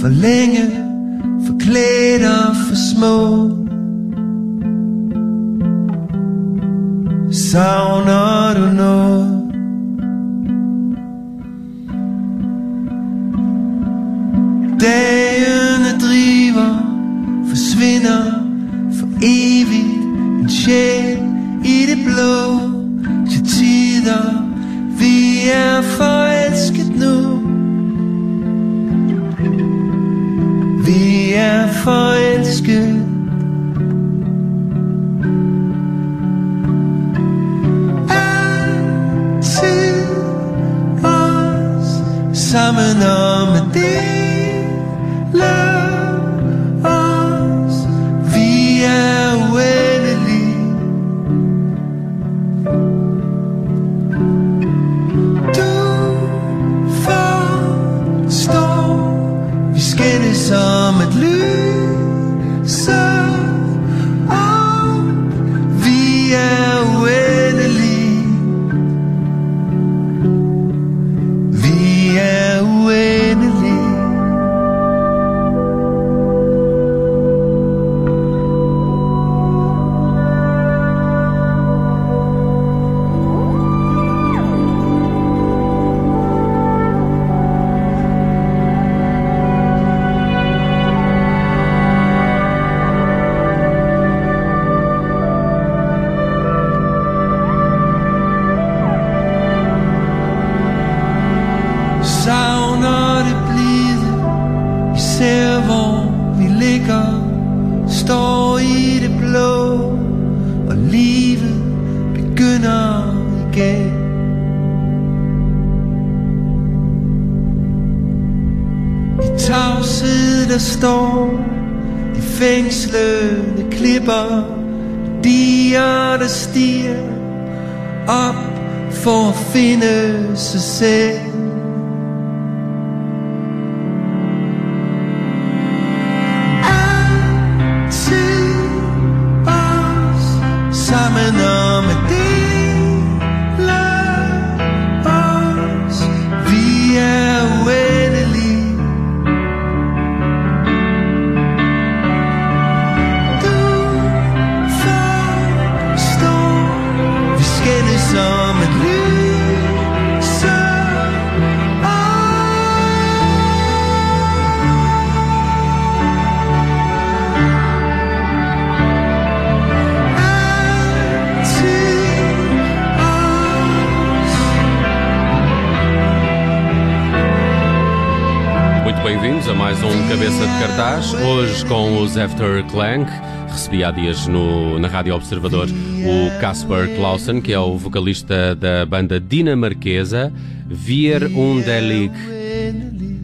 For længe, forklædt og for små. Savner du noget? Dagene driver, forsvinder for evigt. En sjæl i det blå. Til tider, vi er forelsket nu. Står De fængslede klipper. Diger der stiger Op for at finde sig selv. Bem-vindos a mais um Cabeça de Cartaz. Hoje com os After Clank. Recebi há dias no, na Rádio Observador o Casper Clausen, que é o vocalista da banda dinamarquesa Vier Undelig.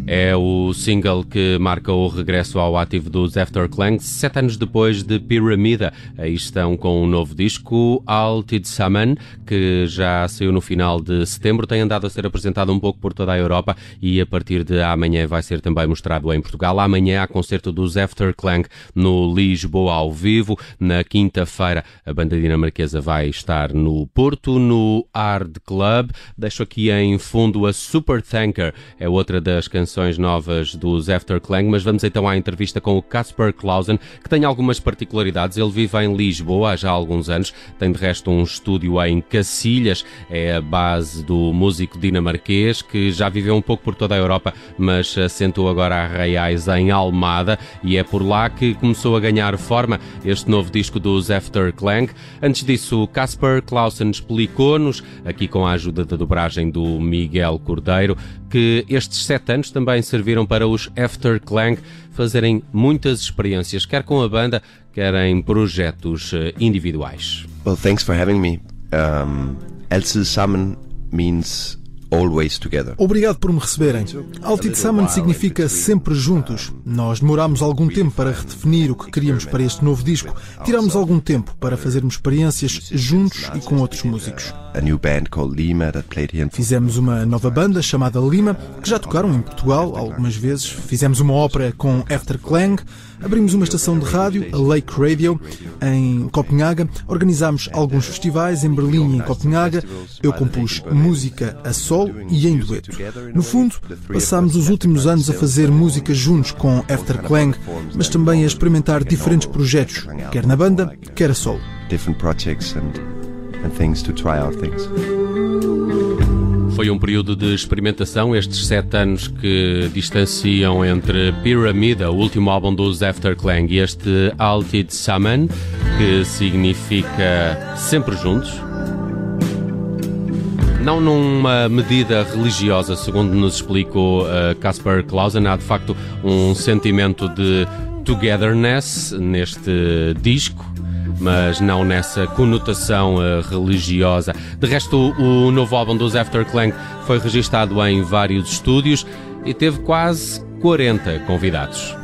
É o single que marca o regresso ao ativo dos After Clank, sete anos depois de Pyramida. Aí estão com um novo disco, Altid Saman, que já saiu no final de setembro, tem andado a ser apresentado um pouco por toda a Europa e a partir de amanhã vai ser também mostrado em Portugal. Amanhã há concerto dos After Clank no Lisboa ao vivo. Na quinta-feira a banda dinamarquesa vai estar no Porto, no Hard Club. Deixo aqui em fundo a Super Tanker, é outra das canções novas dos After Clang, mas vamos então à entrevista com o Casper Clausen, que tem algumas particularidades. Ele vive em Lisboa há já alguns anos, tem de resto um estúdio em Cacilhas, é a base do músico dinamarquês, que já viveu um pouco por toda a Europa, mas assentou agora a Reais em Almada, e é por lá que começou a ganhar forma este novo disco dos After Clang. Antes disso, Casper Clausen explicou-nos, aqui com a ajuda da dobragem do Miguel Cordeiro, que estes sete anos também serviram para os After Clang fazerem muitas experiências, quer com a banda, quer em projetos eh, individuais. Well, thanks for having me. Um, means always together. Obrigado por me receberem. Altitude Summon significa sempre juntos. Nós demorámos algum tempo para redefinir o que queríamos para este novo disco. Tirámos algum tempo para fazermos experiências juntos e com outros músicos. Fizemos uma nova banda chamada Lima, que já tocaram em Portugal algumas vezes. Fizemos uma ópera com After Clang. Abrimos uma estação de rádio, a Lake Radio, em Copenhaga. Organizámos alguns festivais em Berlim e em Copenhaga. Eu compus música a solo e em dueto. No fundo, passámos os últimos anos a fazer música juntos com Afterclang, mas também a experimentar diferentes projetos, quer na banda, quer a solo. different projects and and things to try out things. Foi um período de experimentação, estes sete anos que distanciam entre Pyramida, o último álbum dos Afterclang, e este Altid Summon, que significa sempre juntos. Não numa medida religiosa, segundo nos explicou uh, Caspar Clausen, há de facto um sentimento de togetherness neste disco mas não nessa conotação uh, religiosa. De resto, o, o novo álbum dos Afterclang foi registado em vários estúdios e teve quase 40 convidados.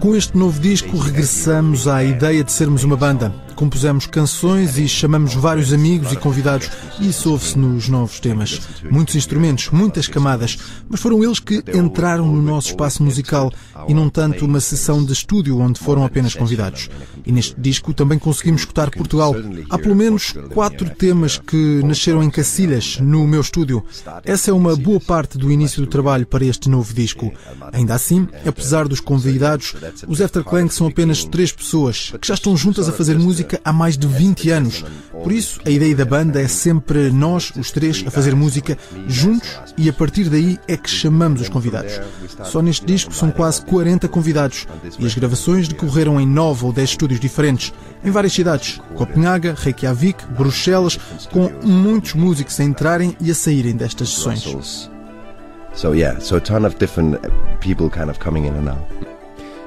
Com este novo disco, regressamos à ideia de sermos uma banda. Compusemos canções e chamamos vários amigos e convidados, e isso ouve-se nos novos temas. Muitos instrumentos, muitas camadas, mas foram eles que entraram no nosso espaço musical e não tanto uma sessão de estúdio onde foram apenas convidados. E neste disco também conseguimos escutar Portugal. Há pelo menos quatro temas que nasceram em Cacilhas, no meu estúdio. Essa é uma boa parte do início do trabalho para este novo disco. Ainda assim, apesar dos convidados, os Afterclang são apenas três pessoas que já estão juntas a fazer música há mais de 20 anos. Por isso, a ideia da banda é sempre nós, os três, a fazer música juntos e a partir daí é que chamamos os convidados. Só neste disco são quase 40 convidados e as gravações decorreram em 9 ou 10 estúdios diferentes, em várias cidades, Copenhaga, Reykjavik, Bruxelas, com muitos músicos a entrarem e a saírem destas sessões. So yeah, so a ton of different people kind of coming in and out.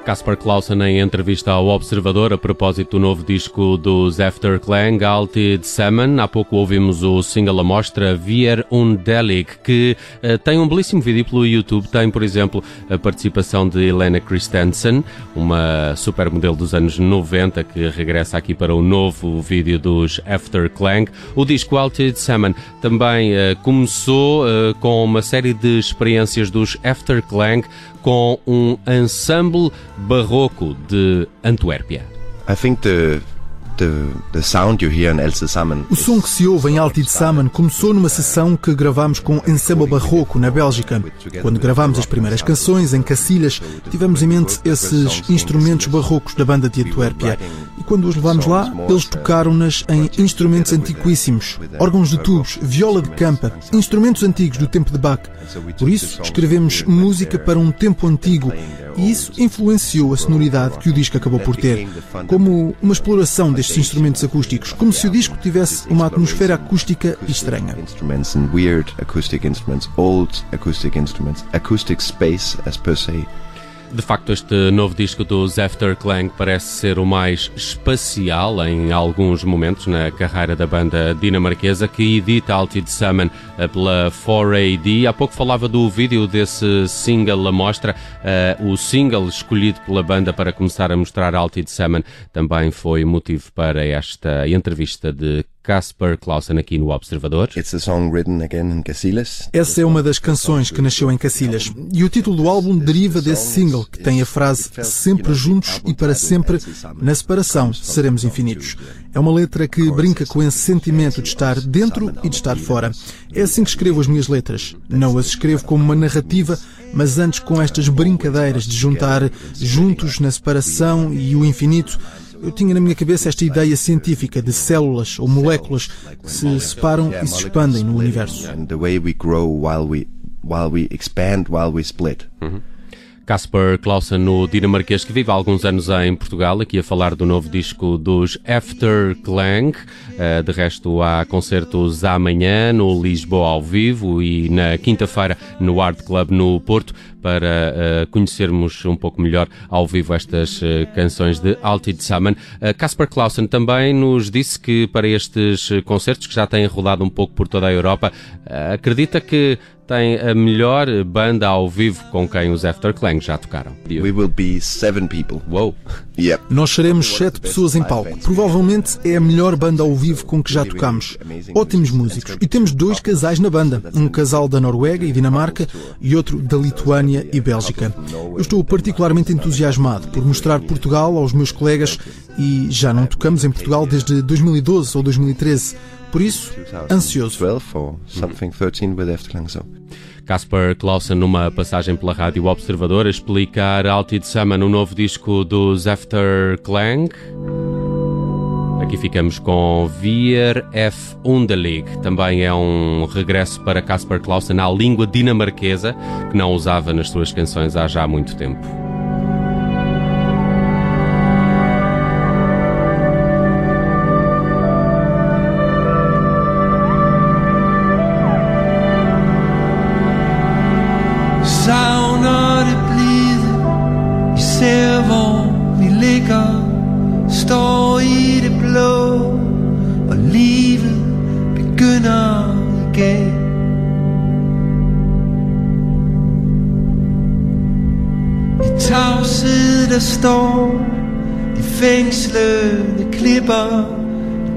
Caspar Clausen em entrevista ao Observador a propósito do novo disco dos Afterclang, Altid Salmon. Há pouco ouvimos o single à mostra Vier Undelig, que uh, tem um belíssimo vídeo pelo YouTube. Tem, por exemplo, a participação de Helena Christensen, uma supermodelo dos anos 90 que regressa aqui para o novo vídeo dos Afterclang. O disco Altid Salmon também uh, começou uh, com uma série de experiências dos Afterclang com um ensemble barroco de Antuérpia. I think the O som que se ouve em Altid Salmon começou numa sessão que gravámos com Ensemble Barroco na Bélgica. Quando gravámos as primeiras canções em Cacilhas, tivemos em mente esses instrumentos barrocos da banda de Antuérpia. E quando os levámos lá, eles tocaram-nas em instrumentos antiquíssimos, órgãos de tubos, viola de campa, instrumentos antigos do tempo de Bach. Por isso, escrevemos música para um tempo antigo e isso influenciou a sonoridade que o disco acabou por ter, como uma exploração destes instrumentos acústicos, como se o disco tivesse uma atmosfera acústica estranha. Weird acoustic instruments, old acoustic instruments, acoustic space as per se. De facto, este novo disco dos Afterclang parece ser o mais espacial em alguns momentos na carreira da banda dinamarquesa que edita Altid Summon pela 4AD. Há pouco falava do vídeo desse single à mostra. Uh, o single escolhido pela banda para começar a mostrar Altid Summon também foi motivo para esta entrevista de Casper Clausen aqui no Observador. It's a song written again in Casillas. Essa é uma das canções que nasceu em Cacilhas. E o título do álbum deriva desse single, que tem a frase Sempre juntos e para sempre, na separação seremos infinitos. É uma letra que brinca com esse sentimento de estar dentro e de estar fora. É assim que escrevo as minhas letras. Não as escrevo como uma narrativa, mas antes com estas brincadeiras de juntar juntos na separação e o infinito. Eu tinha na minha cabeça esta ideia científica de células ou moléculas que se separam e se expandem no universo. And the way we grow while we while we expand, while we split. Casper Clausen, o dinamarquês que vive há alguns anos em Portugal, aqui a falar do novo disco dos Afterclang. Uh, de resto, há concertos amanhã no Lisboa ao vivo e na quinta-feira no Art Club no Porto para uh, conhecermos um pouco melhor ao vivo estas uh, canções de Altid Salmon. Casper Clausen também nos disse que para estes concertos, que já têm rodado um pouco por toda a Europa, acredita que tem a melhor banda ao vivo com quem os Afterclang já tocaram. We will be seven people. Uou! Yep. Nós seremos sete pessoas em palco. Provavelmente é a melhor banda ao vivo com que já tocamos. Ótimos músicos. E temos dois casais na banda. Um casal da Noruega e Dinamarca e outro da Lituânia e Bélgica. Eu estou particularmente entusiasmado por mostrar Portugal aos meus colegas e já não tocamos em Portugal desde 2012 ou 2013. Por isso, ansioso. 12 for something 13 with Afterklang. So. Casper Clausen, numa passagem pela Rádio Observador, a explicar Altitude Summer no novo disco dos Afterklang. Aqui ficamos com Vier F. Underlig. Também é um regresso para Casper Clausen à língua dinamarquesa, que não usava nas suas canções há já muito tempo. Begynder igen I tavshed der står De fængslede klipper.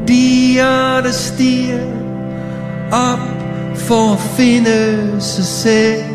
Diger der stiger Op for at finde sig selv.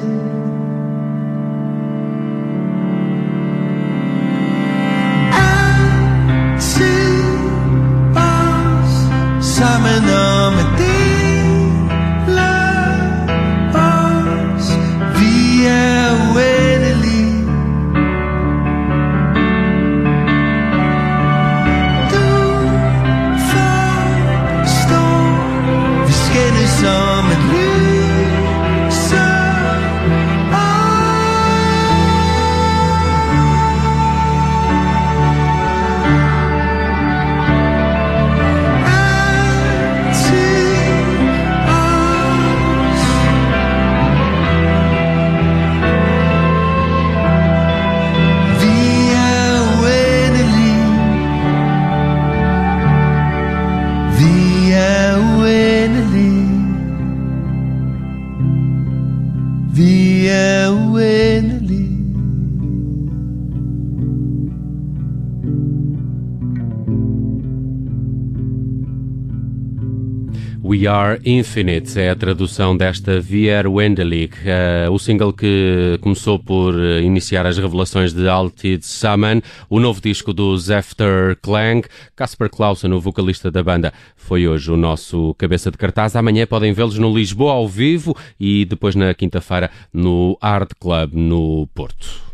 We Are Infinite é a tradução desta Vier Wendelig, uh, o single que começou por uh, iniciar as revelações de Altid Saman, o novo disco dos After Clang. Casper Clausen, o vocalista da banda, foi hoje o nosso cabeça de cartaz. Amanhã podem vê-los no Lisboa ao vivo e depois na quinta-feira no Art Club no Porto.